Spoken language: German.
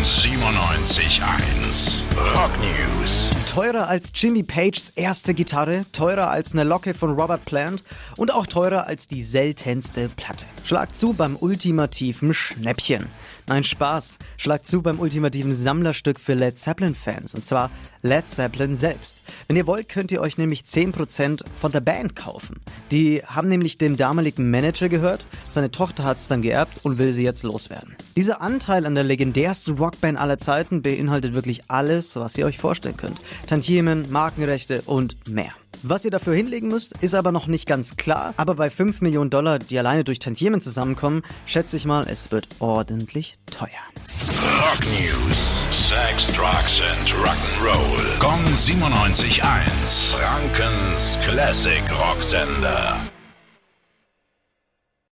Kong 97.1. Rock News. Teurer als Jimmy Pages erste Gitarre, teurer als eine Locke von Robert Plant und auch teurer als die seltenste Platte. Schlag zu beim ultimativen Schnäppchen. Nein, Spaß. Schlag zu beim ultimativen Sammlerstück für Led Zeppelin-Fans. Und zwar Led Zeppelin selbst. Wenn ihr wollt, könnt ihr euch nämlich 10% von der Band kaufen. Die haben nämlich dem damaligen Manager gehört, seine Tochter hat es dann geerbt und will sie jetzt loswerden. Dieser Anteil an der legendärsten Rockband aller Zeiten beinhaltet wirklich alles, was ihr euch vorstellen könnt. Tantiemen, Markenrechte und mehr. Was ihr dafür hinlegen müsst, ist aber noch nicht ganz klar. Aber bei 5 Millionen Dollar, die alleine durch Tantiemen zusammenkommen, schätze ich mal, es wird ordentlich teuer. Rock News. Sex, Drugs and Rock'n'Roll. Kong 97.1. Frankens Classic Rocksender.